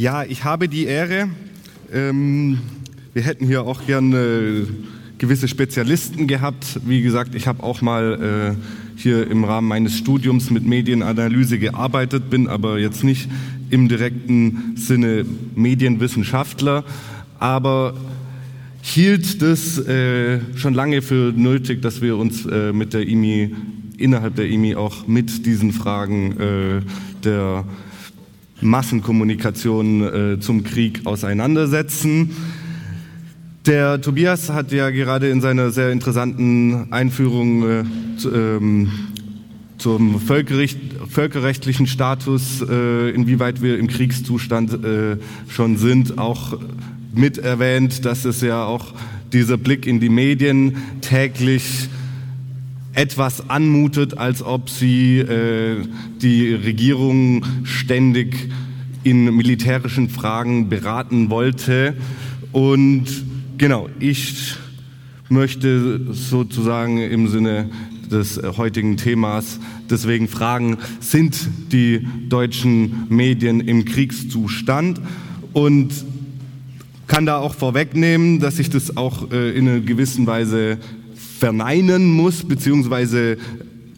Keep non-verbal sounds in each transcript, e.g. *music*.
Ja, ich habe die Ehre. Ähm, wir hätten hier auch gerne gewisse Spezialisten gehabt. Wie gesagt, ich habe auch mal äh, hier im Rahmen meines Studiums mit Medienanalyse gearbeitet, bin aber jetzt nicht im direkten Sinne Medienwissenschaftler, aber hielt das äh, schon lange für nötig, dass wir uns äh, mit der IMI, innerhalb der IMI auch mit diesen Fragen äh, der Massenkommunikation äh, zum Krieg auseinandersetzen. Der Tobias hat ja gerade in seiner sehr interessanten Einführung äh, ähm, zum Völkerrecht, völkerrechtlichen Status, äh, inwieweit wir im Kriegszustand äh, schon sind, auch mit erwähnt, dass es ja auch dieser Blick in die Medien täglich etwas anmutet, als ob sie äh, die Regierung ständig in militärischen Fragen beraten wollte. Und Genau, ich möchte sozusagen im Sinne des heutigen Themas deswegen fragen, sind die deutschen Medien im Kriegszustand? Und kann da auch vorwegnehmen, dass ich das auch äh, in einer gewissen Weise verneinen muss, beziehungsweise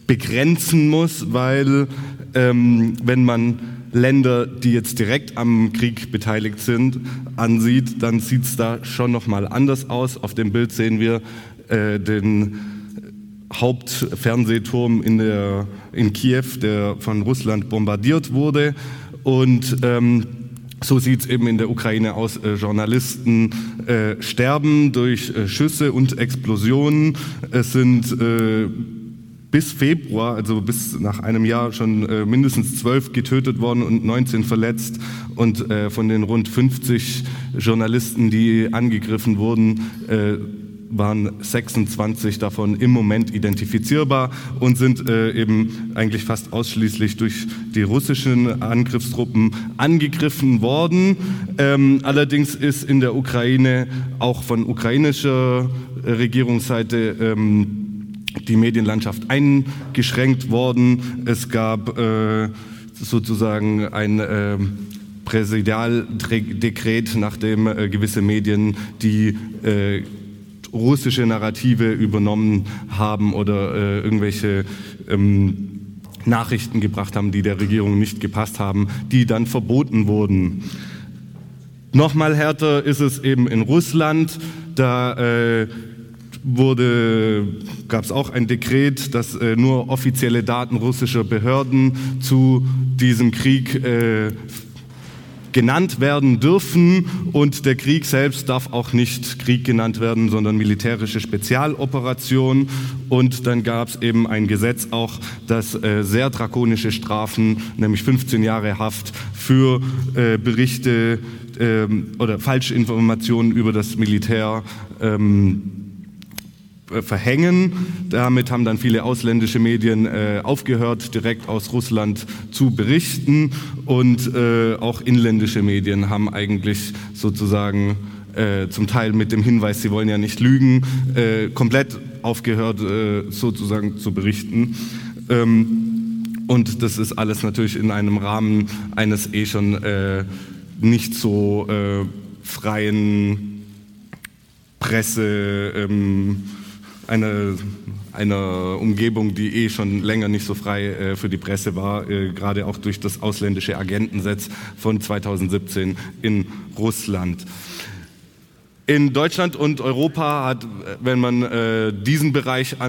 begrenzen muss, weil ähm, wenn man Länder, die jetzt direkt am Krieg beteiligt sind, ansieht, dann sieht es da schon noch mal anders aus. Auf dem Bild sehen wir äh, den Hauptfernsehturm in, der, in Kiew, der von Russland bombardiert wurde. Und ähm, so sieht es eben in der Ukraine aus. Äh, Journalisten äh, sterben durch äh, Schüsse und Explosionen. Es sind äh, bis Februar, also bis nach einem Jahr, schon äh, mindestens zwölf getötet worden und 19 verletzt. Und äh, von den rund 50 Journalisten, die angegriffen wurden, waren 26 davon im Moment identifizierbar und sind äh, eben eigentlich fast ausschließlich durch die russischen Angriffstruppen angegriffen worden. Ähm, allerdings ist in der Ukraine auch von ukrainischer Regierungsseite ähm, die Medienlandschaft eingeschränkt worden. Es gab äh, sozusagen ein äh, Präsidialdekret, nachdem äh, gewisse Medien die äh, russische Narrative übernommen haben oder äh, irgendwelche ähm, Nachrichten gebracht haben, die der Regierung nicht gepasst haben, die dann verboten wurden. Nochmal härter ist es eben in Russland. Da äh, gab es auch ein Dekret, dass äh, nur offizielle Daten russischer Behörden zu diesem Krieg äh, genannt werden dürfen und der Krieg selbst darf auch nicht Krieg genannt werden, sondern militärische Spezialoperation. Und dann gab es eben ein Gesetz auch, das äh, sehr drakonische Strafen, nämlich 15 Jahre Haft für äh, Berichte äh, oder Falschinformationen über das Militär ähm, äh, verhängen. Damit haben dann viele ausländische Medien äh, aufgehört, direkt aus Russland zu berichten. Und äh, auch inländische Medien haben eigentlich sozusagen äh, zum Teil mit dem Hinweis, sie wollen ja nicht lügen, äh, komplett aufgehört, äh, sozusagen zu berichten. Ähm, und das ist alles natürlich in einem Rahmen eines eh schon nicht so freien Presse. Ähm, eine, einer Umgebung, die eh schon länger nicht so frei äh, für die Presse war, äh, gerade auch durch das ausländische Agentensetz von 2017 in Russland. In Deutschland und Europa hat, wenn man äh, diesen Bereich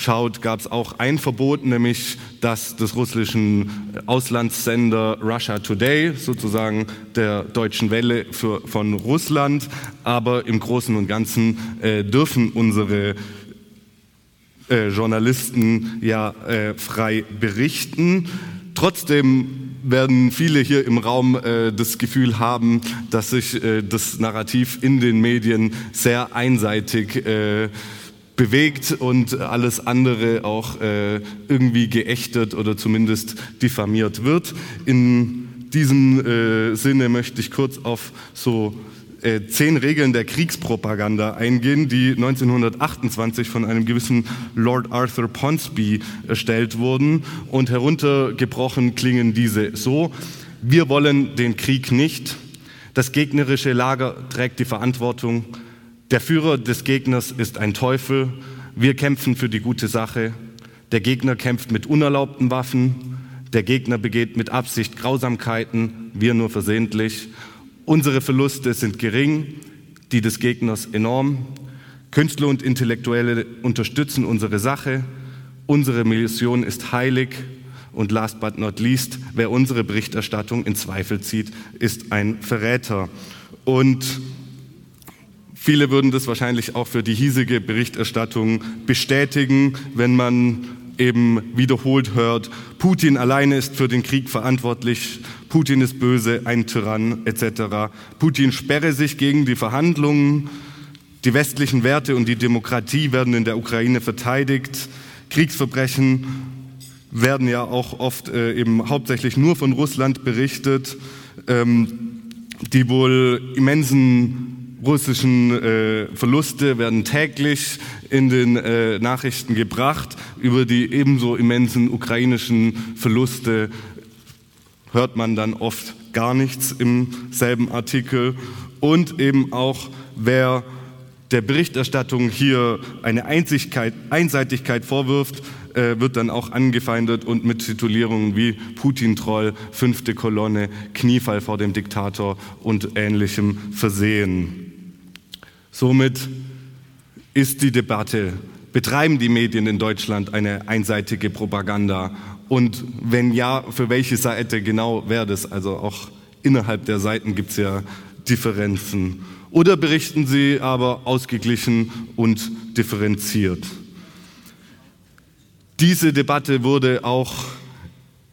anschaut, gab es auch ein Verbot, nämlich das des russischen Auslandssender Russia Today, sozusagen der deutschen Welle für, von Russland. Aber im Großen und Ganzen äh, dürfen unsere äh, Journalisten ja äh, frei berichten. Trotzdem werden viele hier im Raum äh, das Gefühl haben, dass sich äh, das Narrativ in den Medien sehr einseitig äh, bewegt und alles andere auch äh, irgendwie geächtet oder zumindest diffamiert wird. In diesem äh, Sinne möchte ich kurz auf so äh, zehn Regeln der Kriegspropaganda eingehen, die 1928 von einem gewissen Lord Arthur Ponsonby erstellt wurden. Und heruntergebrochen klingen diese so. Wir wollen den Krieg nicht. Das gegnerische Lager trägt die Verantwortung. Der Führer des Gegners ist ein Teufel. Wir kämpfen für die gute Sache. Der Gegner kämpft mit unerlaubten Waffen. Der Gegner begeht mit Absicht Grausamkeiten, wir nur versehentlich. Unsere Verluste sind gering, die des Gegners enorm. Künstler und Intellektuelle unterstützen unsere Sache. Unsere Mission ist heilig. Und last but not least, wer unsere Berichterstattung in Zweifel zieht, ist ein Verräter. Und viele würden das wahrscheinlich auch für die hiesige Berichterstattung bestätigen, wenn man eben wiederholt hört, Putin alleine ist für den Krieg verantwortlich, Putin ist böse, ein Tyrann etc. Putin sperre sich gegen die Verhandlungen, die westlichen Werte und die Demokratie werden in der Ukraine verteidigt, Kriegsverbrechen werden ja auch oft äh, eben hauptsächlich nur von Russland berichtet, ähm, die wohl immensen russischen äh, Verluste werden täglich in den äh, Nachrichten gebracht. Über die ebenso immensen ukrainischen Verluste hört man dann oft gar nichts im selben Artikel. Und eben auch, wer der Berichterstattung hier eine Einseitigkeit vorwirft, äh, wird dann auch angefeindet und mit Titulierungen wie Putin-Troll, fünfte Kolonne, Kniefall vor dem Diktator und ähnlichem versehen. Somit ist die Debatte, betreiben die Medien in Deutschland eine einseitige Propaganda? Und wenn ja, für welche Seite genau wäre das? Also auch innerhalb der Seiten gibt es ja Differenzen. Oder berichten sie aber ausgeglichen und differenziert? Diese Debatte wurde auch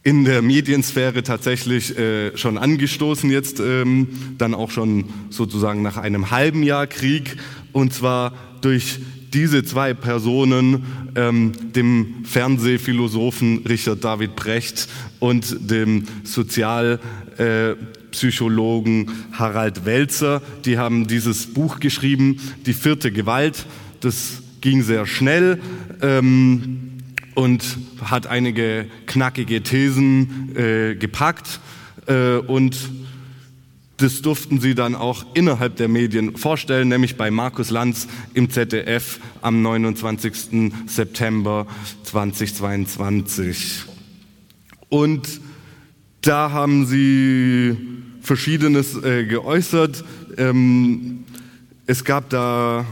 in der Mediensphäre tatsächlich äh, schon angestoßen, jetzt ähm, dann auch schon sozusagen nach einem halben Jahr Krieg, und zwar durch diese zwei Personen, ähm, dem Fernsehphilosophen Richard David Brecht und dem Sozialpsychologen äh, Harald Welzer. Die haben dieses Buch geschrieben, Die vierte Gewalt. Das ging sehr schnell. Ähm, und hat einige knackige Thesen äh, gepackt äh, und das durften sie dann auch innerhalb der Medien vorstellen, nämlich bei Markus Lanz im ZDF am 29. September 2022. Und da haben sie Verschiedenes äh, geäußert. Ähm, es gab da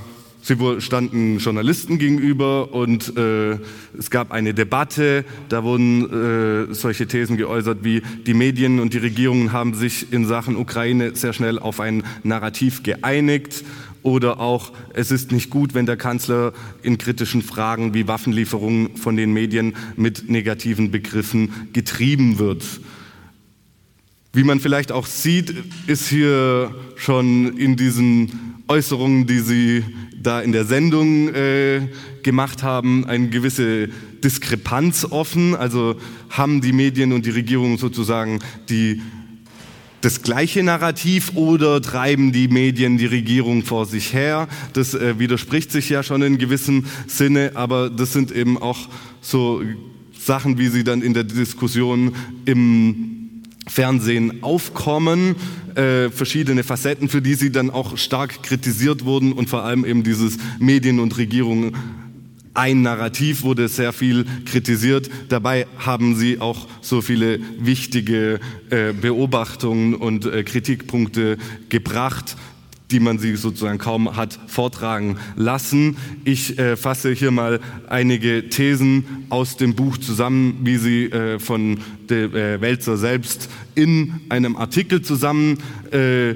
Sie standen Journalisten gegenüber und äh, es gab eine Debatte. Da wurden äh, solche Thesen geäußert wie, die Medien und die Regierungen haben sich in Sachen Ukraine sehr schnell auf ein Narrativ geeinigt. Oder auch, es ist nicht gut, wenn der Kanzler in kritischen Fragen wie Waffenlieferungen von den Medien mit negativen Begriffen getrieben wird. Wie man vielleicht auch sieht, ist hier schon in diesen Äußerungen, die Sie da in der Sendung äh, gemacht haben, eine gewisse Diskrepanz offen. Also haben die Medien und die Regierung sozusagen die, das gleiche Narrativ oder treiben die Medien die Regierung vor sich her? Das äh, widerspricht sich ja schon in gewissem Sinne, aber das sind eben auch so Sachen, wie sie dann in der Diskussion im Fernsehen aufkommen, äh, verschiedene Facetten, für die sie dann auch stark kritisiert wurden und vor allem eben dieses Medien und Regierung ein Narrativ wurde sehr viel kritisiert. Dabei haben sie auch so viele wichtige äh, Beobachtungen und äh, Kritikpunkte gebracht, die man sie sozusagen kaum hat vortragen lassen. Ich äh, fasse hier mal einige Thesen aus dem Buch zusammen, wie sie äh, von der äh, Wälzer selbst in einem Artikel zusammen äh,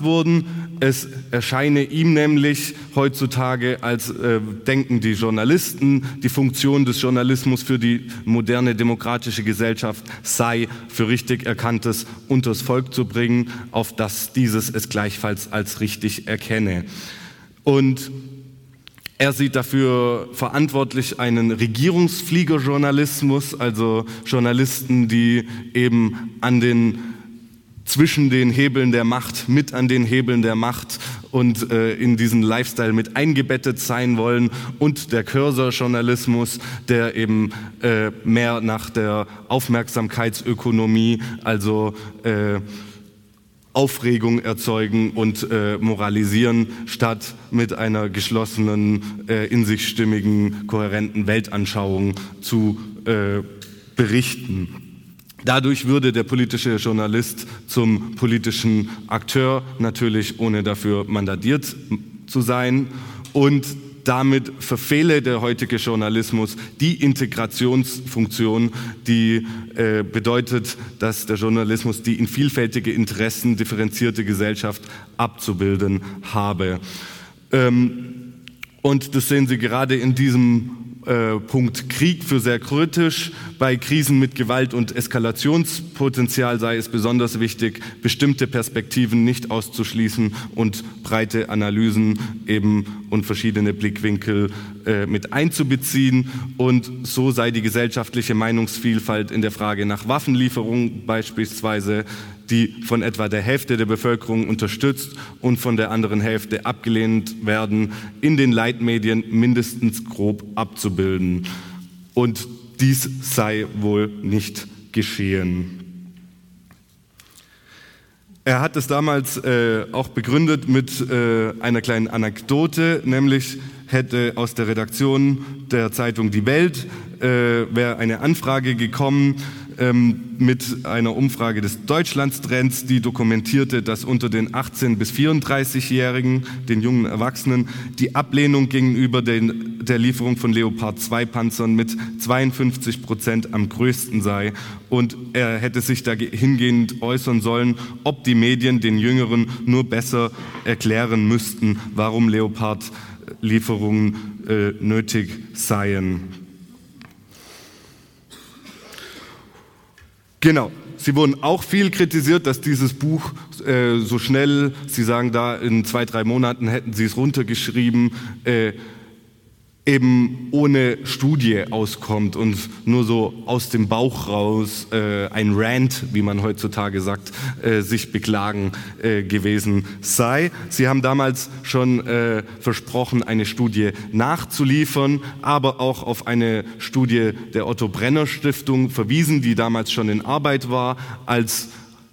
wurden. Es erscheine ihm nämlich heutzutage, als äh, denken die Journalisten, die Funktion des Journalismus für die moderne demokratische Gesellschaft sei, für richtig erkanntes unters Volk zu bringen, auf das dieses es gleichfalls als richtig erkenne. Und er sieht dafür verantwortlich einen Regierungsfliegerjournalismus, also Journalisten, die eben an den zwischen den Hebeln der Macht, mit an den Hebeln der Macht und äh, in diesen Lifestyle mit eingebettet sein wollen und der Cursor-Journalismus, der eben äh, mehr nach der Aufmerksamkeitsökonomie, also äh, Aufregung erzeugen und äh, moralisieren, statt mit einer geschlossenen, äh, in sich stimmigen, kohärenten Weltanschauung zu äh, berichten. Dadurch würde der politische Journalist zum politischen Akteur, natürlich ohne dafür mandatiert zu sein. Und damit verfehle der heutige Journalismus die Integrationsfunktion, die äh, bedeutet, dass der Journalismus die in vielfältige Interessen differenzierte Gesellschaft abzubilden habe. Ähm, und das sehen Sie gerade in diesem äh, Punkt Krieg für sehr kritisch. Bei Krisen mit Gewalt und Eskalationspotenzial sei es besonders wichtig, bestimmte Perspektiven nicht auszuschließen und breite Analysen eben und verschiedene Blickwinkel äh, mit einzubeziehen. Und so sei die gesellschaftliche Meinungsvielfalt in der Frage nach Waffenlieferung beispielsweise die von etwa der Hälfte der Bevölkerung unterstützt und von der anderen Hälfte abgelehnt werden, in den Leitmedien mindestens grob abzubilden. Und dies sei wohl nicht geschehen. Er hat es damals äh, auch begründet mit äh, einer kleinen Anekdote, nämlich hätte aus der Redaktion der Zeitung Die Welt äh, wäre eine Anfrage gekommen ähm, mit einer Umfrage des Deutschlandstrends, die dokumentierte, dass unter den 18 bis 34-Jährigen, den jungen Erwachsenen, die Ablehnung gegenüber den, der Lieferung von Leopard 2 Panzern mit 52 Prozent am größten sei. Und er hätte sich dahingehend äußern sollen, ob die Medien den Jüngeren nur besser erklären müssten, warum Leopard-Lieferungen äh, nötig seien. Genau. Sie wurden auch viel kritisiert, dass dieses Buch äh, so schnell, Sie sagen da, in zwei, drei Monaten hätten Sie es runtergeschrieben, äh, eben ohne Studie auskommt und nur so aus dem Bauch raus äh, ein Rant, wie man heutzutage sagt, äh, sich beklagen äh, gewesen sei. Sie haben damals schon äh, versprochen, eine Studie nachzuliefern, aber auch auf eine Studie der Otto Brenner Stiftung verwiesen, die damals schon in Arbeit war, als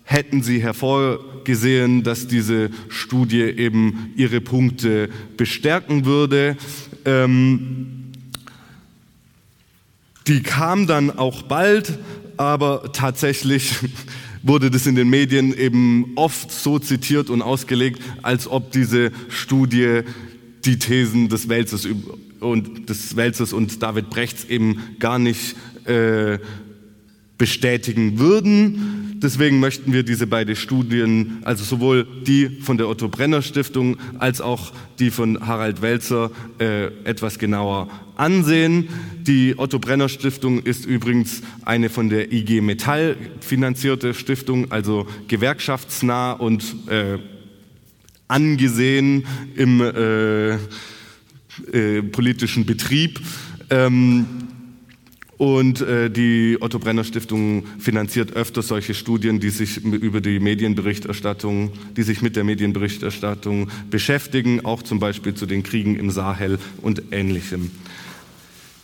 hätten sie hervorgesehen, dass diese Studie eben ihre Punkte bestärken würde. Ähm, die kam dann auch bald, aber tatsächlich *laughs* wurde das in den Medien eben oft so zitiert und ausgelegt, als ob diese Studie die Thesen des Wälzers und des Wälzers und David Brechts eben gar nicht äh, bestätigen würden. Deswegen möchten wir diese beiden Studien, also sowohl die von der Otto Brenner Stiftung als auch die von Harald Welzer, äh, etwas genauer ansehen. Die Otto Brenner Stiftung ist übrigens eine von der IG Metall finanzierte Stiftung, also gewerkschaftsnah und äh, angesehen im äh, äh politischen Betrieb. Ähm, und äh, die Otto Brenner Stiftung finanziert öfter solche Studien, die sich über die Medienberichterstattung, die sich mit der Medienberichterstattung beschäftigen, auch zum Beispiel zu den Kriegen im Sahel und Ähnlichem.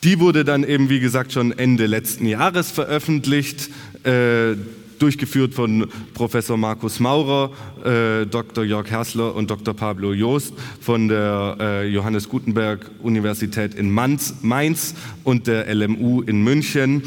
Die wurde dann eben, wie gesagt, schon Ende letzten Jahres veröffentlicht. Äh, durchgeführt von Professor Markus Maurer, äh, Dr. Jörg Hersler und Dr. Pablo Joost von der äh, Johannes Gutenberg Universität in Mainz, Mainz und der LMU in München.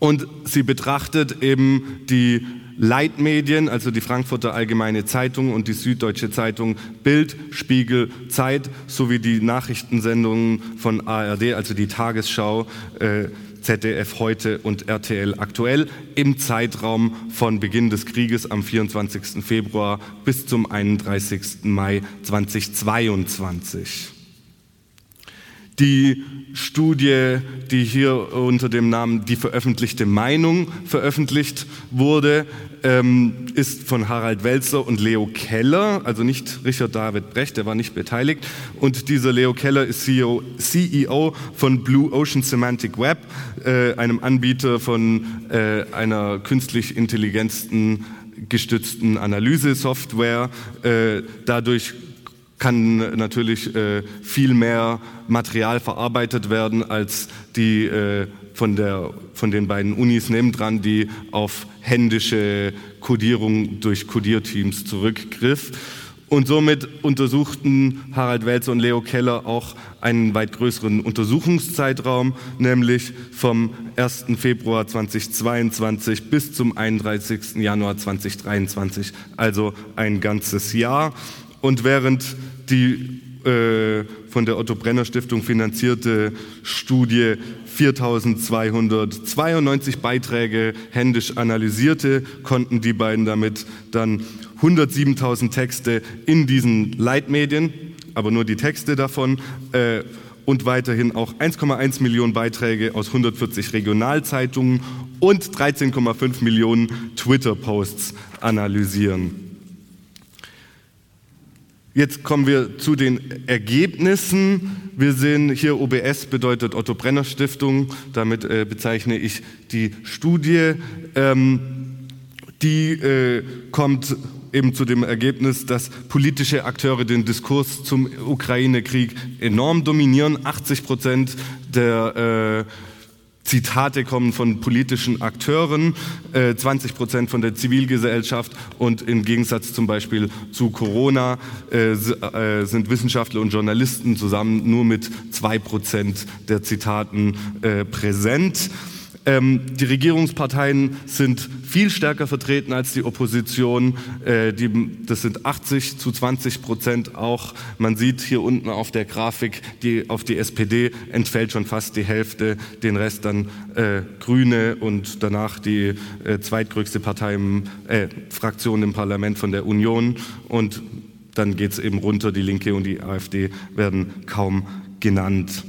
Und sie betrachtet eben die Leitmedien, also die Frankfurter Allgemeine Zeitung und die Süddeutsche Zeitung, Bild, Spiegel, Zeit sowie die Nachrichtensendungen von ARD, also die Tagesschau, äh, ZDF heute und RTL aktuell im Zeitraum von Beginn des Krieges am 24. Februar bis zum 31. Mai 2022. Die Studie, die hier unter dem Namen Die veröffentlichte Meinung veröffentlicht wurde, ähm, ist von Harald Welzer und Leo Keller, also nicht Richard David Brecht, der war nicht beteiligt. Und dieser Leo Keller ist CEO, CEO von Blue Ocean Semantic Web, äh, einem Anbieter von äh, einer künstlich intelligenten gestützten Analysesoftware. Äh, dadurch kann natürlich äh, viel mehr Material verarbeitet werden als die äh, von, der, von den beiden Unis nebendran, die auf händische Codierung durch Codierteams zurückgriff. Und somit untersuchten Harald Welzer und Leo Keller auch einen weit größeren Untersuchungszeitraum, nämlich vom 1. Februar 2022 bis zum 31. Januar 2023, also ein ganzes Jahr. Und während die äh, von der Otto Brenner Stiftung finanzierte Studie 4292 Beiträge händisch analysierte, konnten die beiden damit dann 107.000 Texte in diesen Leitmedien, aber nur die Texte davon, äh, und weiterhin auch 1,1 Millionen Beiträge aus 140 Regionalzeitungen und 13,5 Millionen Twitter-Posts analysieren. Jetzt kommen wir zu den Ergebnissen. Wir sehen hier OBS bedeutet Otto Brenner Stiftung. Damit äh, bezeichne ich die Studie. Ähm, die äh, kommt eben zu dem Ergebnis, dass politische Akteure den Diskurs zum Ukraine-Krieg enorm dominieren. 80 Prozent der äh, Zitate kommen von politischen Akteuren, 20 äh, Prozent von der Zivilgesellschaft und im Gegensatz zum Beispiel zu Corona äh, äh, sind Wissenschaftler und Journalisten zusammen nur mit zwei Prozent der Zitaten präsent. Ähm, die Regierungsparteien sind viel stärker vertreten als die Opposition. Äh, die, das sind 80 zu 20 Prozent auch. Man sieht hier unten auf der Grafik, die, auf die SPD entfällt schon fast die Hälfte, den Rest dann äh, Grüne und danach die äh, zweitgrößte Partei im, äh, Fraktion im Parlament von der Union. Und dann geht es eben runter, die Linke und die AfD werden kaum genannt.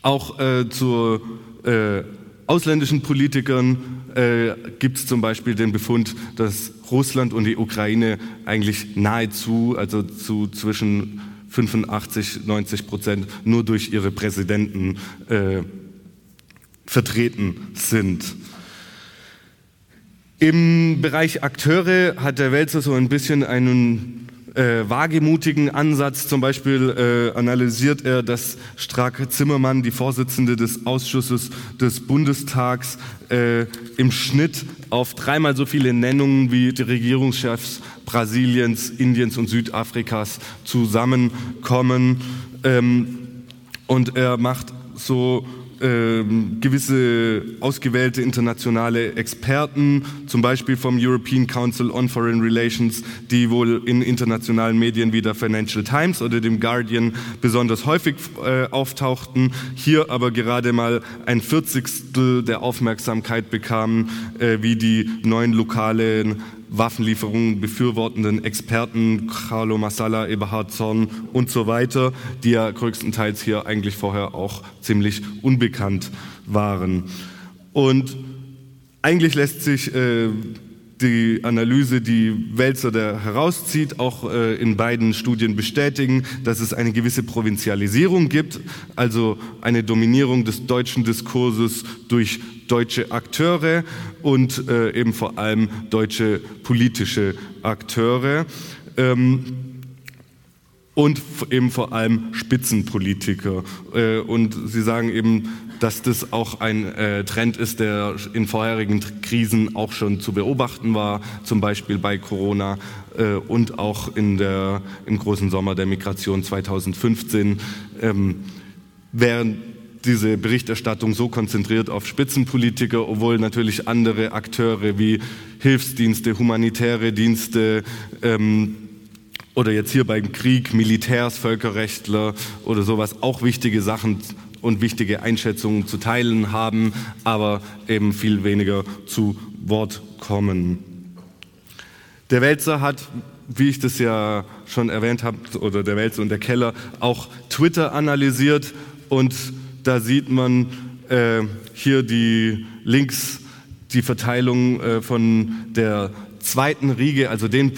Auch äh, zur äh, ausländischen Politikern äh, gibt es zum Beispiel den Befund, dass Russland und die Ukraine eigentlich nahezu, also zu zwischen 85, 90 Prozent nur durch ihre Präsidenten äh, vertreten sind. Im Bereich Akteure hat der Wälzer so ein bisschen einen äh, wagemutigen Ansatz. Zum Beispiel äh, analysiert er, dass Strack Zimmermann, die Vorsitzende des Ausschusses des Bundestags, äh, im Schnitt auf dreimal so viele Nennungen wie die Regierungschefs Brasiliens, Indiens und Südafrikas zusammenkommen. Ähm, und er macht so ähm, gewisse ausgewählte internationale Experten, zum Beispiel vom European Council on Foreign Relations, die wohl in internationalen Medien wie der Financial Times oder dem Guardian besonders häufig äh, auftauchten, hier aber gerade mal ein Vierzigstel der Aufmerksamkeit bekamen, äh, wie die neuen lokalen Waffenlieferungen befürwortenden Experten, Carlo Massala, Eberhard Zorn und so weiter, die ja größtenteils hier eigentlich vorher auch ziemlich unbekannt waren. Und eigentlich lässt sich äh, die Analyse, die Wälzer da herauszieht, auch äh, in beiden Studien bestätigen, dass es eine gewisse Provinzialisierung gibt, also eine Dominierung des deutschen Diskurses durch deutsche Akteure und äh, eben vor allem deutsche politische Akteure. Ähm, und eben vor allem Spitzenpolitiker. Äh, und Sie sagen eben, dass das auch ein äh, Trend ist, der in vorherigen Krisen auch schon zu beobachten war, zum Beispiel bei Corona äh, und auch in der, im großen Sommer der Migration 2015. Ähm, während diese Berichterstattung so konzentriert auf Spitzenpolitiker, obwohl natürlich andere Akteure wie Hilfsdienste, humanitäre Dienste ähm, oder jetzt hier beim Krieg Militärs, Völkerrechtler oder sowas auch wichtige Sachen und wichtige Einschätzungen zu teilen haben, aber eben viel weniger zu Wort kommen. Der Wälzer hat, wie ich das ja schon erwähnt habe, oder der Wälzer und der Keller, auch Twitter analysiert und da sieht man äh, hier die links die Verteilung äh, von der zweiten Riege, also den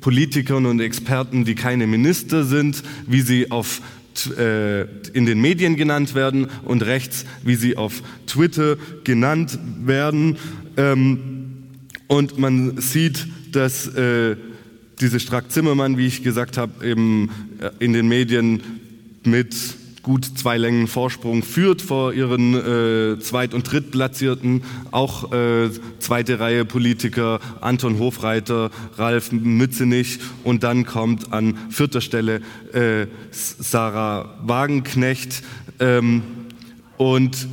Politikern und Experten, die keine Minister sind, wie sie auf in den Medien genannt werden und rechts, wie sie auf Twitter genannt werden. Ähm, und man sieht, dass äh, diese Strack-Zimmermann, wie ich gesagt habe, eben äh, in den Medien mit gut zwei Längen Vorsprung führt vor ihren äh, Zweit- und Drittplatzierten, auch äh, zweite Reihe Politiker Anton Hofreiter, Ralf Mützenich. Und dann kommt an vierter Stelle äh, Sarah Wagenknecht. Ähm, und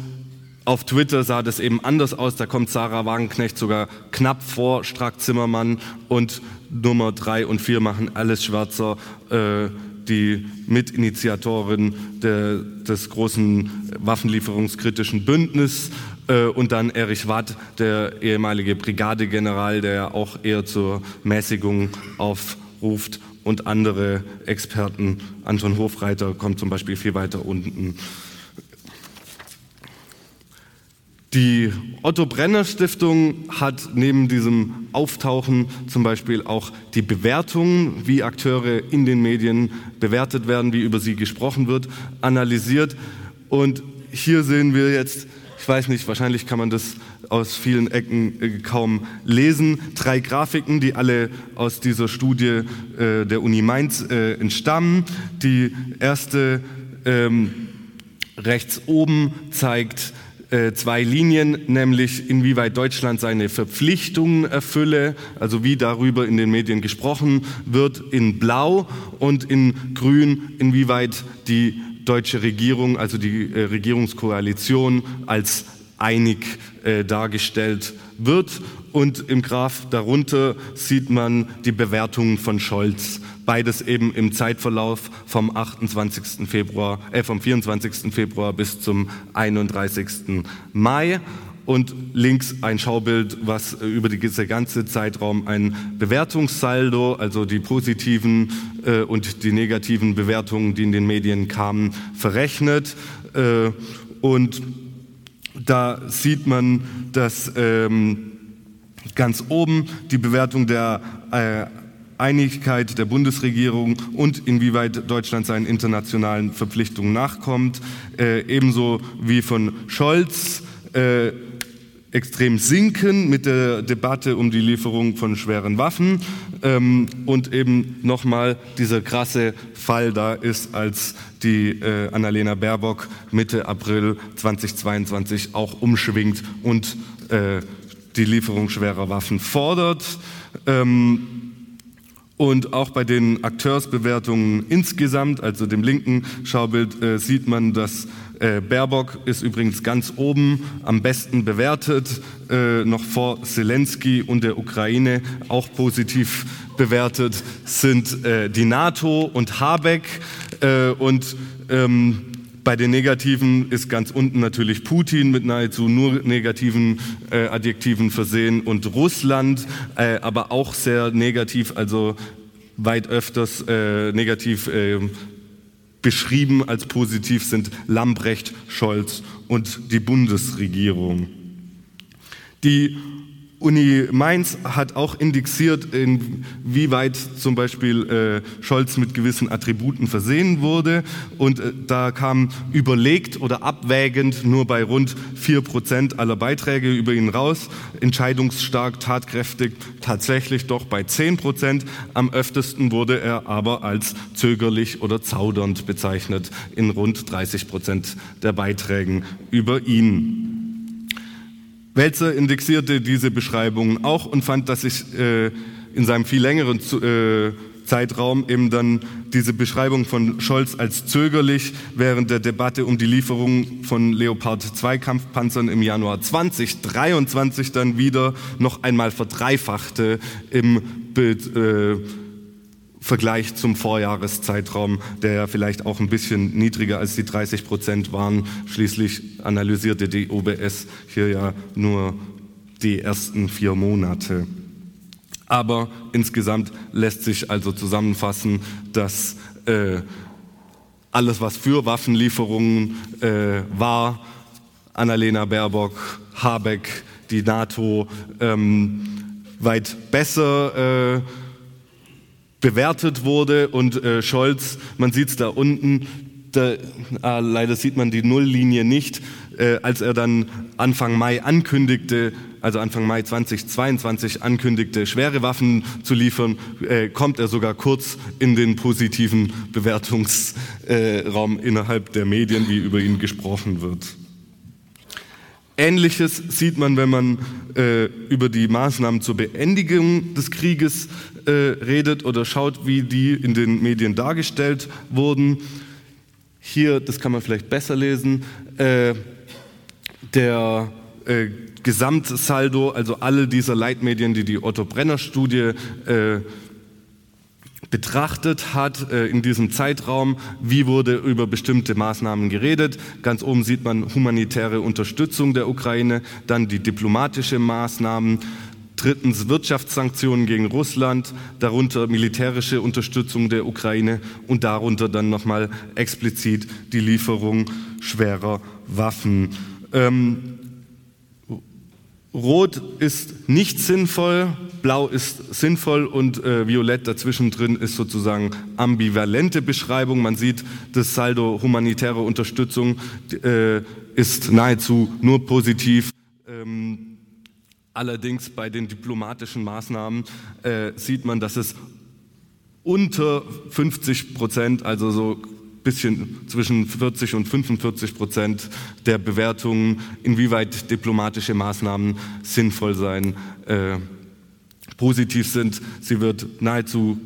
auf Twitter sah das eben anders aus. Da kommt Sarah Wagenknecht sogar knapp vor Strack Zimmermann. Und Nummer drei und vier machen alles Schwarzer, äh, die Mitinitiatorin der, des großen waffenlieferungskritischen Bündnisses äh, und dann Erich Watt, der ehemalige Brigadegeneral, der auch eher zur Mäßigung aufruft und andere Experten. Anton Hofreiter kommt zum Beispiel viel weiter unten. Die Otto Brenner Stiftung hat neben diesem Auftauchen zum Beispiel auch die Bewertung, wie Akteure in den Medien bewertet werden, wie über sie gesprochen wird, analysiert. Und hier sehen wir jetzt, ich weiß nicht, wahrscheinlich kann man das aus vielen Ecken äh, kaum lesen, drei Grafiken, die alle aus dieser Studie äh, der Uni Mainz äh, entstammen. Die erste ähm, rechts oben zeigt zwei Linien, nämlich inwieweit Deutschland seine Verpflichtungen erfülle, also wie darüber in den Medien gesprochen wird, in Blau und in Grün, inwieweit die deutsche Regierung, also die äh, Regierungskoalition als einig äh, dargestellt wird. Und im Graph darunter sieht man die Bewertungen von Scholz beides eben im Zeitverlauf vom 28. Februar, äh, vom 24. Februar bis zum 31. Mai und links ein Schaubild, was äh, über diese ganze Zeitraum ein Bewertungssaldo, also die positiven äh, und die negativen Bewertungen, die in den Medien kamen, verrechnet. Äh, und da sieht man, dass ähm, ganz oben die Bewertung der äh, Einigkeit der Bundesregierung und inwieweit Deutschland seinen internationalen Verpflichtungen nachkommt, äh, ebenso wie von Scholz äh, extrem sinken mit der Debatte um die Lieferung von schweren Waffen ähm, und eben nochmal dieser krasse Fall da ist, als die äh, Annalena Baerbock Mitte April 2022 auch umschwingt und äh, die Lieferung schwerer Waffen fordert. Ähm, und auch bei den Akteursbewertungen insgesamt, also dem linken Schaubild, äh, sieht man, dass äh, Baerbock ist übrigens ganz oben am besten bewertet, äh, noch vor Zelensky und der Ukraine auch positiv bewertet sind äh, die NATO und Habeck äh, und ähm, bei den Negativen ist ganz unten natürlich Putin mit nahezu nur negativen äh, Adjektiven versehen und Russland, äh, aber auch sehr negativ, also weit öfters äh, negativ äh, beschrieben als positiv sind Lambrecht, Scholz und die Bundesregierung. Die Uni Mainz hat auch indexiert, inwieweit zum Beispiel äh, Scholz mit gewissen Attributen versehen wurde. Und äh, da kam überlegt oder abwägend nur bei rund vier Prozent aller Beiträge über ihn raus. Entscheidungsstark, tatkräftig tatsächlich doch bei zehn Prozent. Am öftesten wurde er aber als zögerlich oder zaudernd bezeichnet in rund 30 Prozent der Beiträgen über ihn. Welzer indexierte diese Beschreibungen auch und fand, dass sich äh, in seinem viel längeren äh, Zeitraum eben dann diese Beschreibung von Scholz als zögerlich während der Debatte um die Lieferung von Leopard 2 Kampfpanzern im Januar 2023 dann wieder noch einmal verdreifachte im Bild. Äh, Vergleich zum Vorjahreszeitraum, der ja vielleicht auch ein bisschen niedriger als die 30 Prozent waren. Schließlich analysierte die OBS hier ja nur die ersten vier Monate. Aber insgesamt lässt sich also zusammenfassen, dass äh, alles, was für Waffenlieferungen äh, war, Annalena Baerbock, Habeck, die NATO, ähm, weit besser äh, bewertet wurde und äh, Scholz, man sieht es da unten, da, ah, leider sieht man die Nulllinie nicht, äh, als er dann Anfang Mai ankündigte, also Anfang Mai 2022 ankündigte, schwere Waffen zu liefern, äh, kommt er sogar kurz in den positiven Bewertungsraum äh, innerhalb der Medien, wie über ihn gesprochen wird. Ähnliches sieht man, wenn man äh, über die Maßnahmen zur Beendigung des Krieges äh, redet oder schaut, wie die in den Medien dargestellt wurden. Hier, das kann man vielleicht besser lesen, äh, der äh, Gesamtsaldo, also alle dieser Leitmedien, die die Otto Brenner Studie äh, betrachtet hat äh, in diesem Zeitraum, wie wurde über bestimmte Maßnahmen geredet. Ganz oben sieht man humanitäre Unterstützung der Ukraine, dann die diplomatische Maßnahmen, drittens Wirtschaftssanktionen gegen Russland, darunter militärische Unterstützung der Ukraine und darunter dann nochmal explizit die Lieferung schwerer Waffen. Ähm, Rot ist nicht sinnvoll, Blau ist sinnvoll und äh, Violett dazwischen drin ist sozusagen ambivalente Beschreibung. Man sieht, das Saldo humanitäre Unterstützung äh, ist nahezu nur positiv. Ähm, allerdings bei den diplomatischen Maßnahmen äh, sieht man, dass es unter 50 Prozent, also so bisschen zwischen 40 und 45 Prozent der Bewertungen, inwieweit diplomatische Maßnahmen sinnvoll sein, äh, positiv sind. Sie wird nahezu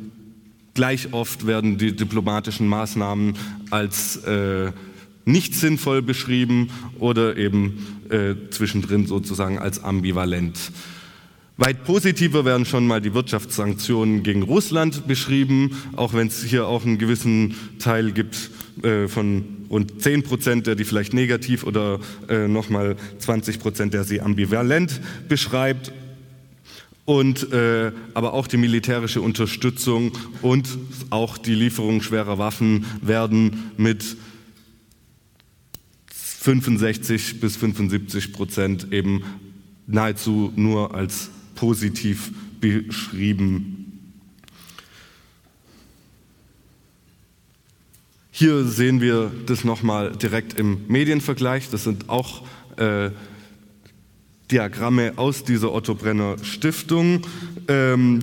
gleich oft werden die diplomatischen Maßnahmen als äh, nicht sinnvoll beschrieben oder eben äh, zwischendrin sozusagen als ambivalent. Weit positiver werden schon mal die Wirtschaftssanktionen gegen Russland beschrieben, auch wenn es hier auch einen gewissen Teil gibt äh, von rund 10 Prozent, der die vielleicht negativ oder äh, nochmal 20 Prozent, der sie ambivalent beschreibt. Und, äh, aber auch die militärische Unterstützung und auch die Lieferung schwerer Waffen werden mit 65 bis 75 Prozent eben nahezu nur als positiv beschrieben. Hier sehen wir das nochmal direkt im Medienvergleich. Das sind auch äh, Diagramme aus dieser Otto Brenner Stiftung. Ähm,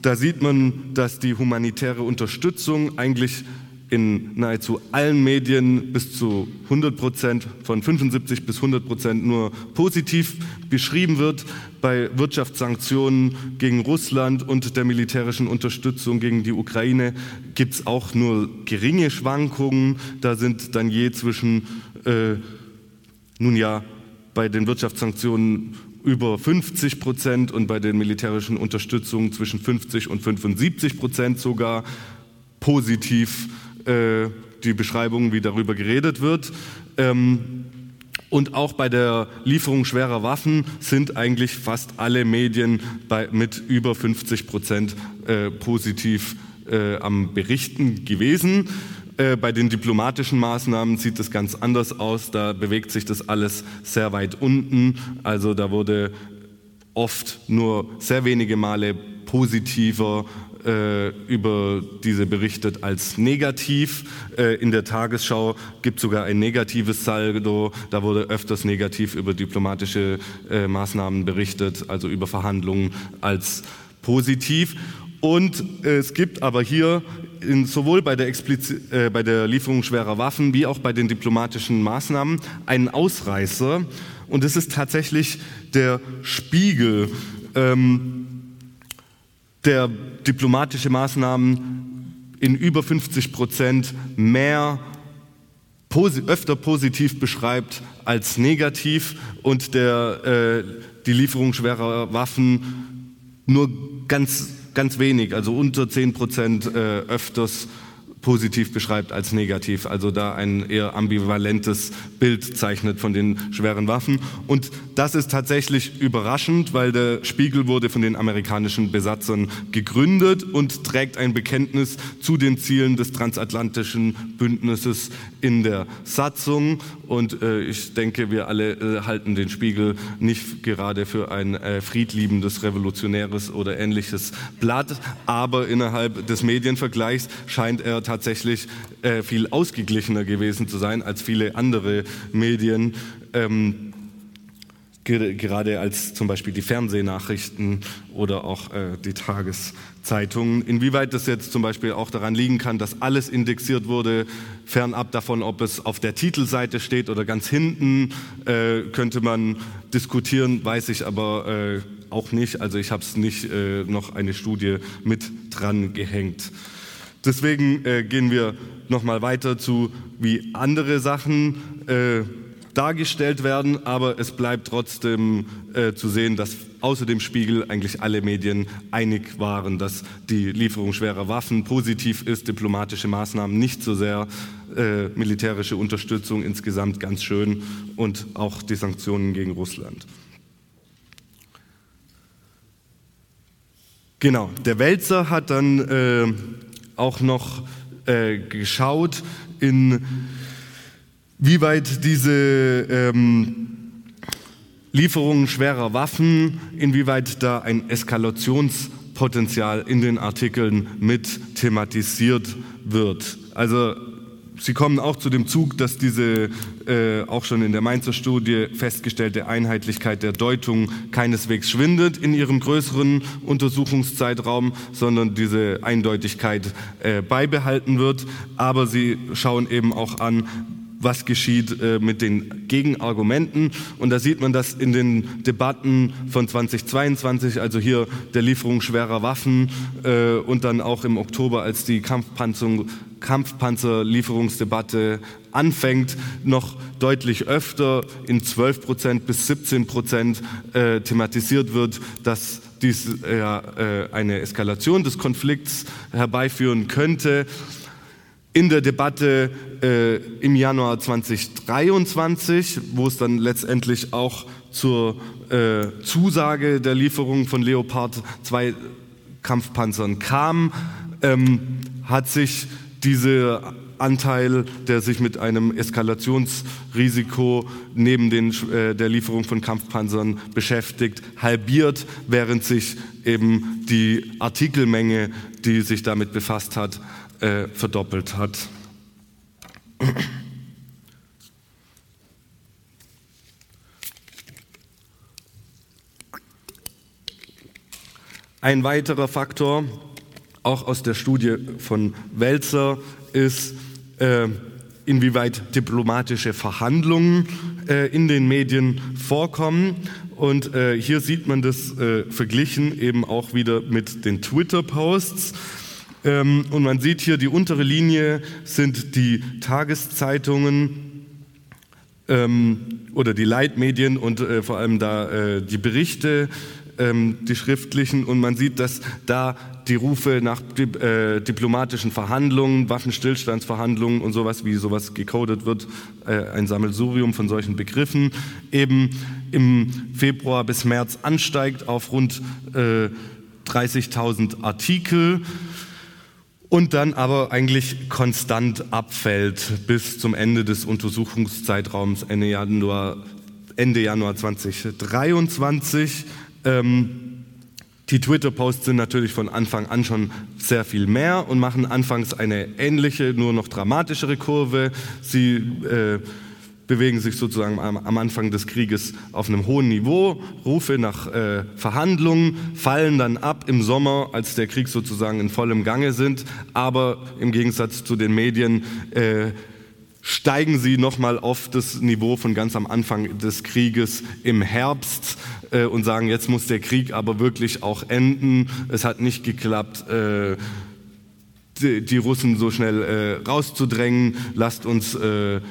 da sieht man, dass die humanitäre Unterstützung eigentlich in nahezu allen Medien bis zu 100 Prozent, von 75 bis 100 Prozent nur positiv beschrieben wird. Bei Wirtschaftssanktionen gegen Russland und der militärischen Unterstützung gegen die Ukraine gibt es auch nur geringe Schwankungen. Da sind dann je zwischen, äh, nun ja, bei den Wirtschaftssanktionen über 50 Prozent und bei den militärischen Unterstützungen zwischen 50 und 75 Prozent sogar positiv äh, die Beschreibung, wie darüber geredet wird. Ähm, und auch bei der Lieferung schwerer Waffen sind eigentlich fast alle Medien bei, mit über 50 Prozent äh, positiv äh, am Berichten gewesen. Äh, bei den diplomatischen Maßnahmen sieht es ganz anders aus. Da bewegt sich das alles sehr weit unten. Also da wurde oft nur sehr wenige Male positiver äh, über diese berichtet als negativ. Äh, in der Tagesschau gibt es sogar ein negatives Saldo. Da wurde öfters negativ über diplomatische äh, Maßnahmen berichtet, also über Verhandlungen als positiv. Und es gibt aber hier in, sowohl bei der, äh, bei der, Lieferung schwerer Waffen wie auch bei den diplomatischen Maßnahmen einen Ausreißer. Und es ist tatsächlich der Spiegel. Ähm, der diplomatische Maßnahmen in über 50 Prozent mehr öfter positiv beschreibt als negativ und der, äh, die Lieferung schwerer Waffen nur ganz, ganz wenig, also unter 10 Prozent äh, öfters positiv beschreibt als negativ, also da ein eher ambivalentes Bild zeichnet von den schweren Waffen. Und das ist tatsächlich überraschend, weil der Spiegel wurde von den amerikanischen Besatzern gegründet und trägt ein Bekenntnis zu den Zielen des transatlantischen Bündnisses in der Satzung. Und äh, ich denke, wir alle äh, halten den Spiegel nicht gerade für ein äh, friedliebendes, revolutionäres oder ähnliches Blatt, aber innerhalb des Medienvergleichs scheint er tatsächlich äh, viel ausgeglichener gewesen zu sein als viele andere Medien. Ähm, gerade als zum Beispiel die Fernsehnachrichten oder auch äh, die Tageszeitungen. Inwieweit das jetzt zum Beispiel auch daran liegen kann, dass alles indexiert wurde, fernab davon, ob es auf der Titelseite steht oder ganz hinten, äh, könnte man diskutieren, weiß ich aber äh, auch nicht. Also ich habe es nicht äh, noch eine Studie mit dran gehängt. Deswegen äh, gehen wir nochmal weiter zu, wie andere Sachen äh, dargestellt werden, aber es bleibt trotzdem äh, zu sehen, dass außer dem Spiegel eigentlich alle Medien einig waren, dass die Lieferung schwerer Waffen positiv ist, diplomatische Maßnahmen nicht so sehr, äh, militärische Unterstützung insgesamt ganz schön und auch die Sanktionen gegen Russland. Genau, der Wälzer hat dann äh, auch noch äh, geschaut, in wie weit diese ähm, Lieferungen schwerer Waffen, inwieweit da ein Eskalationspotenzial in den Artikeln mit thematisiert wird. Also Sie kommen auch zu dem Zug, dass diese äh, auch schon in der Mainzer Studie festgestellte Einheitlichkeit der Deutung keineswegs schwindet in ihrem größeren Untersuchungszeitraum, sondern diese Eindeutigkeit äh, beibehalten wird. Aber Sie schauen eben auch an, was geschieht äh, mit den Gegenargumenten. Und da sieht man das in den Debatten von 2022, also hier der Lieferung schwerer Waffen äh, und dann auch im Oktober, als die Kampfpanzerlieferungsdebatte anfängt, noch deutlich öfter in 12 Prozent bis 17 Prozent äh, thematisiert wird, dass dies äh, eine Eskalation des Konflikts herbeiführen könnte. In der Debatte äh, im Januar 2023, wo es dann letztendlich auch zur äh, Zusage der Lieferung von Leopard 2 Kampfpanzern kam, ähm, hat sich dieser Anteil, der sich mit einem Eskalationsrisiko neben den, äh, der Lieferung von Kampfpanzern beschäftigt, halbiert, während sich eben die Artikelmenge, die sich damit befasst hat, äh, verdoppelt hat. Ein weiterer Faktor, auch aus der Studie von Welzer, ist, äh, inwieweit diplomatische Verhandlungen äh, in den Medien vorkommen. Und äh, hier sieht man das verglichen eben auch wieder mit den Twitter-Posts. Ähm, und man sieht hier, die untere Linie sind die Tageszeitungen ähm, oder die Leitmedien und vor allem da die Berichte, ähm, die schriftlichen. Und man sieht, dass da die Rufe nach äh, diplomatischen Verhandlungen, Waffenstillstandsverhandlungen und sowas, wie sowas gecodet wird, ein Sammelsurium von solchen Begriffen, eben im Februar bis März ansteigt auf rund 30.000 Artikel und dann aber eigentlich konstant abfällt bis zum Ende des Untersuchungszeitraums Ende Januar, Ende Januar 2023. Ähm, die Twitter-Posts sind natürlich von Anfang an schon sehr viel mehr und machen anfangs eine ähnliche, nur noch dramatischere Kurve. Sie äh, bewegen sich sozusagen am, am, Anfang des Krieges auf einem hohen Niveau. Rufe nach äh, Verhandlungen fallen dann ab im Sommer, als der Krieg sozusagen in vollem Gange sind. Aber im Gegensatz zu den Medien äh, steigen sie nochmal auf das Niveau von ganz am Anfang des Krieges im Herbst äh, und sagen, jetzt muss der Krieg aber wirklich auch enden. Es hat nicht geklappt. Äh, die, die Russen so schnell äh, rauszudrängen, lasst uns äh,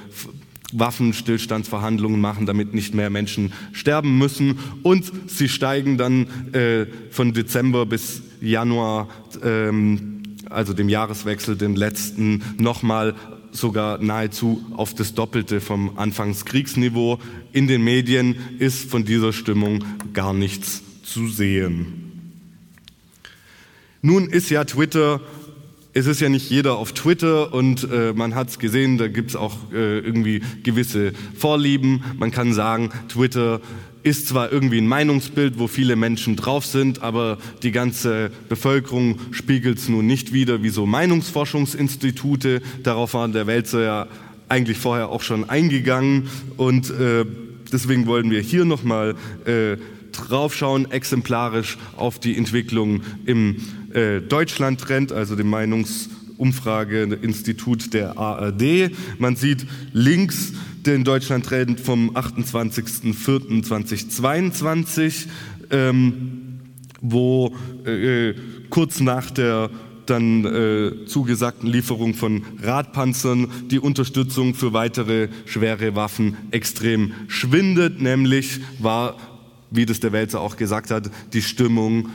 Waffenstillstandsverhandlungen machen, damit nicht mehr Menschen sterben müssen. Und sie steigen dann äh, von Dezember bis Januar, ähm, also dem Jahreswechsel, den letzten, nochmal sogar nahezu auf das Doppelte vom Anfangskriegsniveau. In den Medien ist von dieser Stimmung gar nichts zu sehen. Nun ist ja Twitter es ist ja nicht jeder auf Twitter und äh, man hat es gesehen, da gibt es auch äh, irgendwie gewisse Vorlieben. Man kann sagen, Twitter ist zwar irgendwie ein Meinungsbild, wo viele Menschen drauf sind, aber die ganze Bevölkerung spiegelt es nun nicht wieder, wie so Meinungsforschungsinstitute. Darauf war der Wälzer ja eigentlich vorher auch schon eingegangen und äh, deswegen wollen wir hier nochmal äh, draufschauen, exemplarisch auf die Entwicklung im äh, Deutschland-Trend, also dem Meinungsumfrageinstitut der ARD. Man sieht links den Deutschland-Trend vom 28.04.2022, ähm, wo äh, kurz nach der dann äh, zugesagten Lieferung von Radpanzern die Unterstützung für weitere schwere Waffen extrem schwindet. Nämlich war, wie das der Wälzer auch gesagt hat, die Stimmung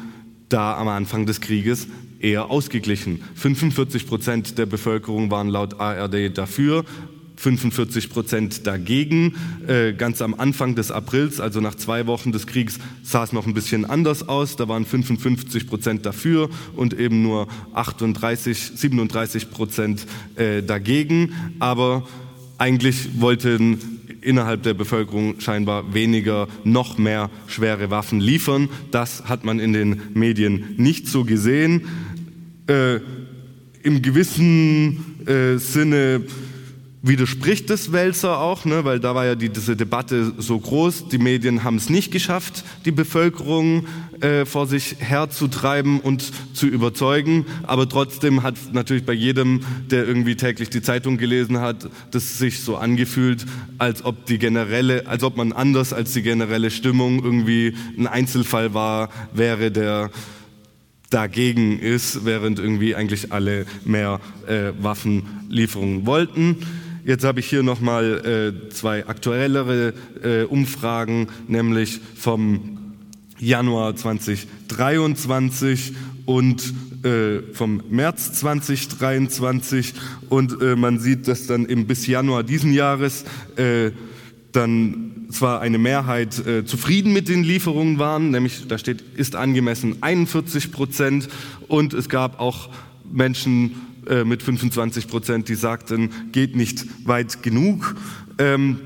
da am Anfang des Krieges eher ausgeglichen. 45 Prozent der Bevölkerung waren laut ARD dafür, 45 Prozent dagegen. Äh, ganz am Anfang des Aprils, also nach zwei Wochen des Kriegs, sah es noch ein bisschen anders aus. Da waren 55 Prozent dafür und eben nur 38, 37 Prozent äh, dagegen. Aber eigentlich wollten innerhalb der Bevölkerung scheinbar weniger noch mehr schwere Waffen liefern. Das hat man in den Medien nicht so gesehen. Äh, Im gewissen äh, Sinne widerspricht das Wälzer auch, ne, weil da war ja die, diese Debatte so groß. Die Medien haben es nicht geschafft, die Bevölkerung äh, vor sich herzutreiben und zu überzeugen. Aber trotzdem hat natürlich bei jedem, der irgendwie täglich die Zeitung gelesen hat, das sich so angefühlt, als ob die generelle, als ob man anders als die generelle Stimmung irgendwie ein Einzelfall war, wäre der dagegen ist, während irgendwie eigentlich alle mehr äh, Waffenlieferungen wollten. Jetzt habe ich hier nochmal äh, zwei aktuellere äh, Umfragen, nämlich vom Januar 2023 und äh, vom März 2023. Und äh, man sieht, dass dann im, bis Januar diesen Jahres äh, dann zwar eine Mehrheit äh, zufrieden mit den Lieferungen waren, nämlich da steht, ist angemessen 41 Prozent. Und es gab auch Menschen, äh, mit 25 Prozent, die sagten, geht nicht weit genug. Ähm,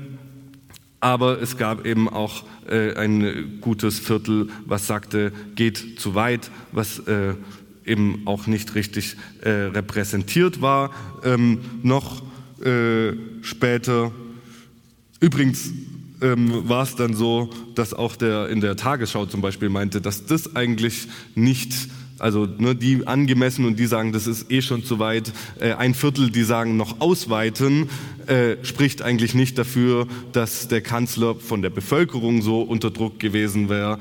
aber es gab eben auch äh, ein gutes Viertel, was sagte, geht zu weit, was äh, eben auch nicht richtig äh, repräsentiert war. Ähm, noch äh, später, übrigens ähm, war es dann so, dass auch der in der Tagesschau zum Beispiel meinte, dass das eigentlich nicht also ne, die angemessen und die sagen, das ist eh schon zu weit. Äh, ein Viertel, die sagen noch ausweiten, äh, spricht eigentlich nicht dafür, dass der Kanzler von der Bevölkerung so unter Druck gewesen wäre,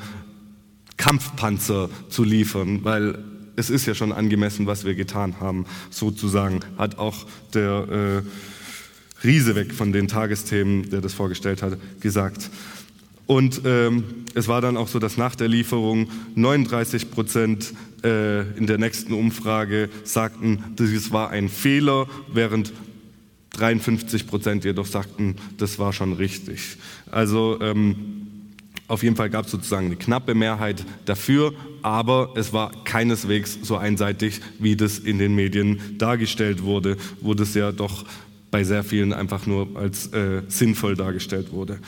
Kampfpanzer zu liefern, weil es ist ja schon angemessen, was wir getan haben, sozusagen, hat auch der äh, Riese weg von den Tagesthemen, der das vorgestellt hat, gesagt. Und ähm, es war dann auch so, dass nach der Lieferung 39 Prozent äh, in der nächsten Umfrage sagten, das war ein Fehler, während 53 Prozent jedoch sagten, das war schon richtig. Also ähm, auf jeden Fall gab es sozusagen eine knappe Mehrheit dafür, aber es war keineswegs so einseitig, wie das in den Medien dargestellt wurde, wo das ja doch bei sehr vielen einfach nur als äh, sinnvoll dargestellt wurde.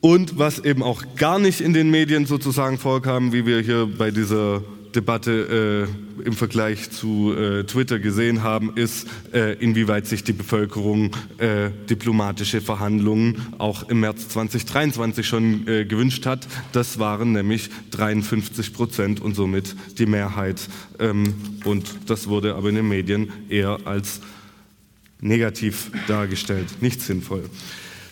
Und was eben auch gar nicht in den Medien sozusagen vorkam, wie wir hier bei dieser Debatte äh, im Vergleich zu äh, Twitter gesehen haben, ist, äh, inwieweit sich die Bevölkerung äh, diplomatische Verhandlungen auch im März 2023 schon äh, gewünscht hat. Das waren nämlich 53 Prozent und somit die Mehrheit. Ähm, und das wurde aber in den Medien eher als negativ dargestellt, nicht sinnvoll.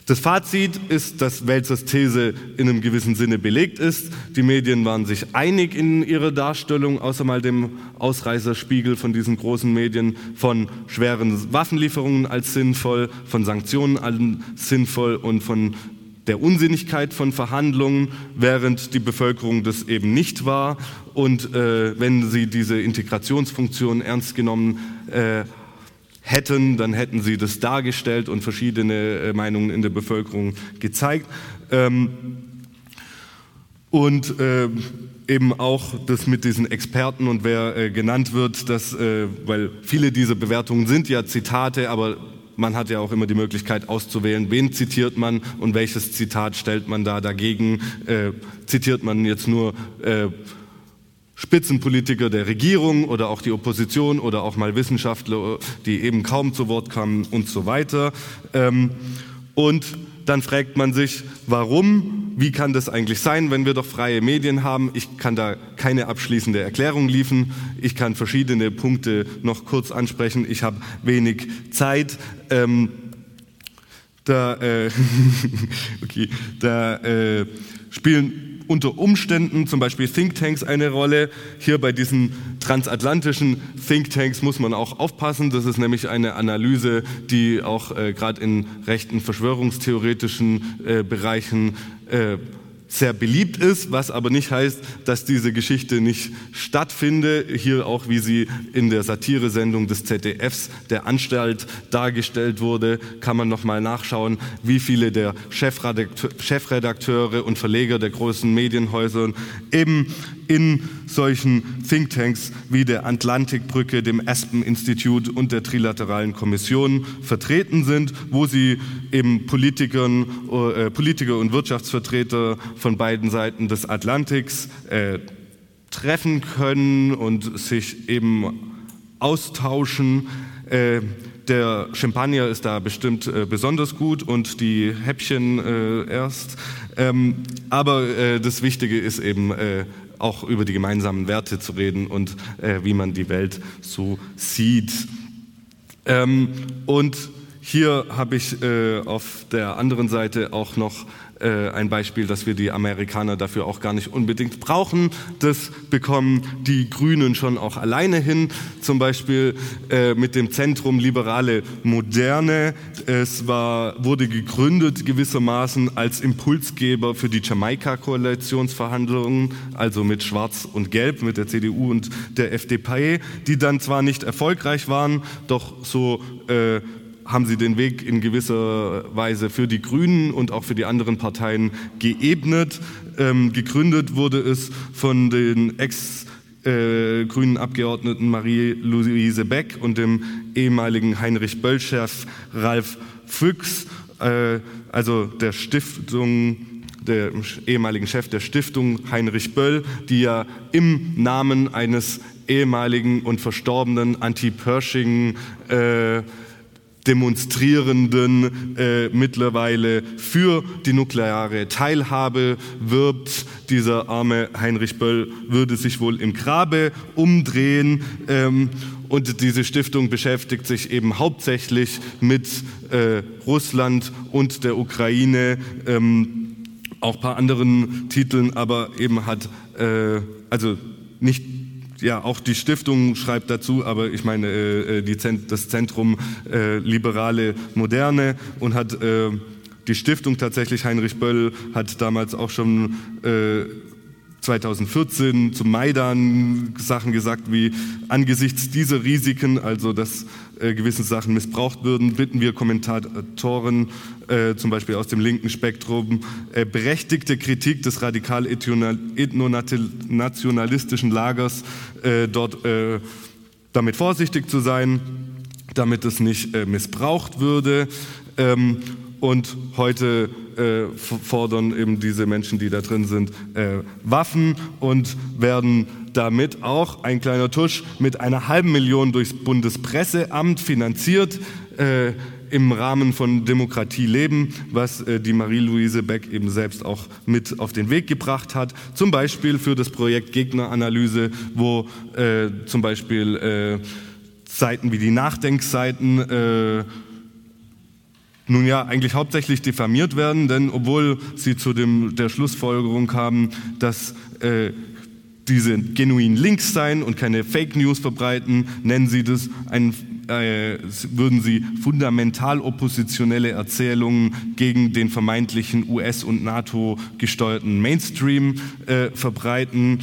Das Fazit ist, dass Welzers These in einem gewissen Sinne belegt ist. Die Medien waren sich einig in ihrer Darstellung, außer mal dem Ausreißerspiegel von diesen großen Medien, von schweren Waffenlieferungen als sinnvoll, von Sanktionen als sinnvoll und von der Unsinnigkeit von Verhandlungen, während die Bevölkerung das eben nicht war. Und äh, wenn sie diese Integrationsfunktion ernst genommen äh, hätten, dann hätten sie das dargestellt und verschiedene äh, Meinungen in der Bevölkerung gezeigt. Ähm, und ähm, eben auch das mit diesen Experten und wer äh, genannt wird, dass, äh, weil viele dieser Bewertungen sind ja Zitate, aber man hat ja auch immer die Möglichkeit auszuwählen, wen zitiert man und welches Zitat stellt man da dagegen. Äh, zitiert man jetzt nur äh, Spitzenpolitiker der Regierung oder auch die Opposition oder auch mal Wissenschaftler, die eben kaum zu Wort kamen und so weiter. Ähm, und dann fragt man sich, warum, wie kann das eigentlich sein, wenn wir doch freie Medien haben? Ich kann da keine abschließende Erklärung liefern. Ich kann verschiedene Punkte noch kurz ansprechen. Ich habe wenig Zeit. Ähm, da, äh, *laughs* okay, da äh, spielen unter Umständen zum Beispiel Thinktanks eine Rolle. Hier bei diesen transatlantischen Thinktanks muss man auch aufpassen. Das ist nämlich eine Analyse, die auch äh, gerade in rechten verschwörungstheoretischen äh, Bereichen äh, sehr beliebt ist, was aber nicht heißt, dass diese Geschichte nicht stattfinde. Hier auch, wie sie in der Satiresendung des ZDFs der Anstalt dargestellt wurde, kann man noch mal nachschauen, wie viele der Chefredakteure und Verleger der großen Medienhäuser eben in solchen Thinktanks wie der Atlantikbrücke, dem Aspen Institute und der Trilateralen Kommission vertreten sind, wo sie eben Politikern, äh, Politiker und Wirtschaftsvertreter von beiden Seiten des Atlantiks äh, treffen können und sich eben austauschen. Äh, der Champagner ist da bestimmt äh, besonders gut und die Häppchen äh, erst. Ähm, aber äh, das Wichtige ist eben äh, auch über die gemeinsamen Werte zu reden und äh, wie man die Welt so sieht. Ähm, und hier habe ich äh, auf der anderen Seite auch noch äh, ein Beispiel, dass wir die Amerikaner dafür auch gar nicht unbedingt brauchen. Das bekommen die Grünen schon auch alleine hin, zum Beispiel äh, mit dem Zentrum Liberale Moderne. Es war, wurde gegründet gewissermaßen als Impulsgeber für die Jamaika-Koalitionsverhandlungen, also mit Schwarz und Gelb, mit der CDU und der FDP, die dann zwar nicht erfolgreich waren, doch so äh, haben sie den Weg in gewisser Weise für die Grünen und auch für die anderen Parteien geebnet. Ähm, gegründet wurde es von den Ex- äh, grünen Abgeordneten Marie-Louise Beck und dem ehemaligen Heinrich Böll-Chef Ralf Füchs, äh, also der Stiftung der ehemaligen Chef der Stiftung Heinrich Böll, die ja im Namen eines ehemaligen und verstorbenen Anti-Pershing äh, Demonstrierenden äh, mittlerweile für die nukleare Teilhabe wirbt. Dieser arme Heinrich Böll würde sich wohl im Grabe umdrehen. Ähm, und diese Stiftung beschäftigt sich eben hauptsächlich mit äh, Russland und der Ukraine. Ähm, auch ein paar anderen Titeln, aber eben hat, äh, also nicht ja, auch die Stiftung schreibt dazu, aber ich meine, äh, äh Zent das Zentrum äh, Liberale Moderne und hat äh, die Stiftung tatsächlich, Heinrich Böll hat damals auch schon äh, 2014 zum Maidan Sachen gesagt wie angesichts dieser Risiken, also dass äh, gewisse Sachen missbraucht würden, bitten wir Kommentatoren, äh, zum Beispiel aus dem linken Spektrum, äh, berechtigte Kritik des radikal ethnonationalistischen Lagers äh, dort äh, damit vorsichtig zu sein, damit es nicht äh, missbraucht würde. Ähm, und heute äh, fordern eben diese Menschen, die da drin sind, äh, Waffen und werden damit auch ein kleiner Tusch mit einer halben Million durchs Bundespresseamt finanziert. Äh, im Rahmen von Demokratie leben, was äh, die Marie-Louise Beck eben selbst auch mit auf den Weg gebracht hat. Zum Beispiel für das Projekt Gegneranalyse, wo äh, zum Beispiel äh, Seiten wie die Nachdenkseiten nun ja eigentlich hauptsächlich diffamiert werden, denn obwohl sie zu dem, der Schlussfolgerung kamen, dass äh, diese genuin Links seien und keine Fake News verbreiten, nennen sie das ein, äh, würden sie fundamental oppositionelle Erzählungen gegen den vermeintlichen US- und NATO gesteuerten Mainstream äh, verbreiten.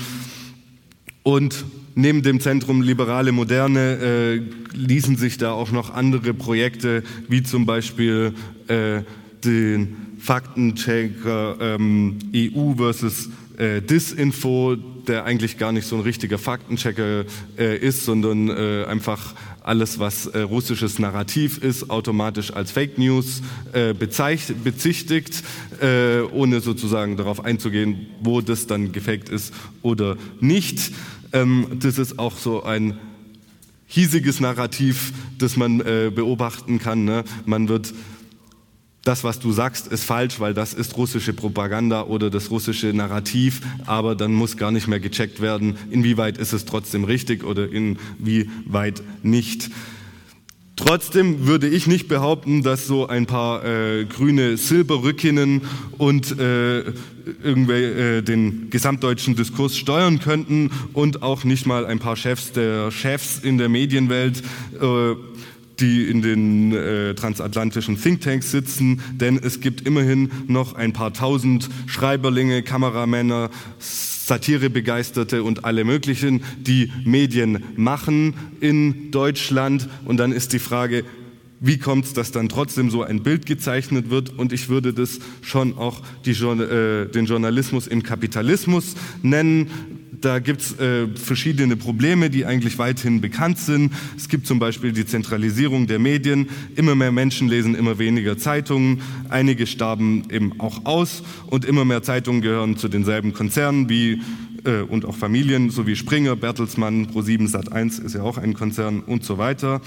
Und neben dem Zentrum Liberale Moderne äh, ließen sich da auch noch andere Projekte, wie zum Beispiel äh, den Faktenchecker ähm, EU versus äh, Disinfo, der eigentlich gar nicht so ein richtiger Faktenchecker äh, ist, sondern äh, einfach alles, was äh, russisches Narrativ ist, automatisch als Fake News äh, bezichtigt, äh, ohne sozusagen darauf einzugehen, wo das dann gefaked ist oder nicht. Ähm, das ist auch so ein hiesiges Narrativ, das man äh, beobachten kann. Ne? Man wird das, was du sagst, ist falsch, weil das ist russische Propaganda oder das russische Narrativ, aber dann muss gar nicht mehr gecheckt werden, inwieweit ist es trotzdem richtig oder inwieweit nicht. Trotzdem würde ich nicht behaupten, dass so ein paar äh, grüne Silberrückinnen und äh, irgendwie äh, den gesamtdeutschen Diskurs steuern könnten und auch nicht mal ein paar Chefs der Chefs in der Medienwelt äh, die in den äh, transatlantischen Thinktanks sitzen, denn es gibt immerhin noch ein paar tausend Schreiberlinge, Kameramänner, Satirebegeisterte und alle möglichen, die Medien machen in Deutschland. Und dann ist die Frage, wie kommt es, dass dann trotzdem so ein Bild gezeichnet wird? Und ich würde das schon auch die, äh, den Journalismus im Kapitalismus nennen. Da gibt es äh, verschiedene Probleme, die eigentlich weithin bekannt sind. Es gibt zum Beispiel die Zentralisierung der Medien. Immer mehr Menschen lesen immer weniger Zeitungen. Einige starben eben auch aus und immer mehr Zeitungen gehören zu denselben Konzernen wie äh, und auch Familien, so wie Springer, Bertelsmann, Pro7, Sat1 ist ja auch ein Konzern und so weiter.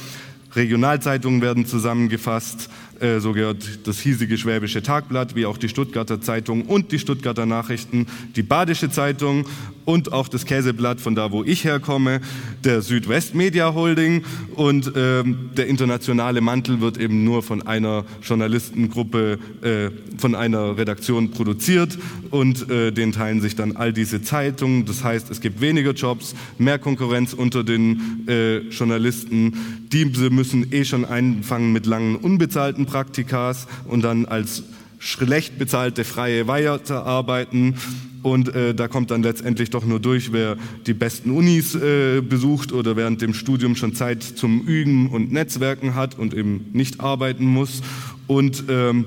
Regionalzeitungen werden zusammengefasst, äh, so gehört das hiesige Schwäbische Tagblatt, wie auch die Stuttgarter Zeitung und die Stuttgarter Nachrichten, die Badische Zeitung und auch das Käseblatt von da, wo ich herkomme, der Südwest Media Holding und ähm, der internationale Mantel wird eben nur von einer Journalistengruppe, äh, von einer Redaktion produziert und äh, den teilen sich dann all diese Zeitungen. Das heißt, es gibt weniger Jobs, mehr Konkurrenz unter den äh, Journalisten. Diese müssen eh schon einfangen mit langen unbezahlten Praktikas und dann als schlecht bezahlte freie weiterarbeiten. Und äh, da kommt dann letztendlich doch nur durch, wer die besten Unis äh, besucht oder während dem Studium schon Zeit zum Üben und Netzwerken hat und eben nicht arbeiten muss. Und ähm,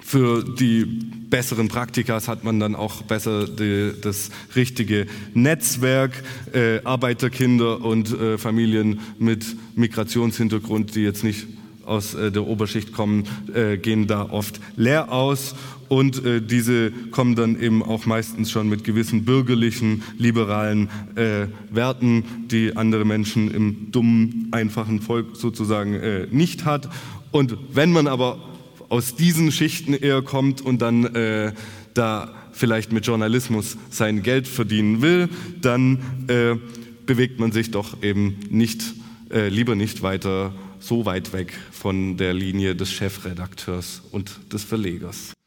für die besseren Praktikas hat man dann auch besser die, das richtige Netzwerk. Äh, Arbeiterkinder und äh, Familien mit Migrationshintergrund, die jetzt nicht aus äh, der Oberschicht kommen, äh, gehen da oft leer aus und äh, diese kommen dann eben auch meistens schon mit gewissen bürgerlichen, liberalen äh, Werten, die andere Menschen im dummen, einfachen Volk sozusagen äh, nicht hat. Und wenn man aber aus diesen Schichten eher kommt und dann äh, da vielleicht mit Journalismus sein Geld verdienen will, dann bewegt man sich doch eben nicht, lieber nicht weiter so weit weg von der Linie des Chefredakteurs und des Verlegers.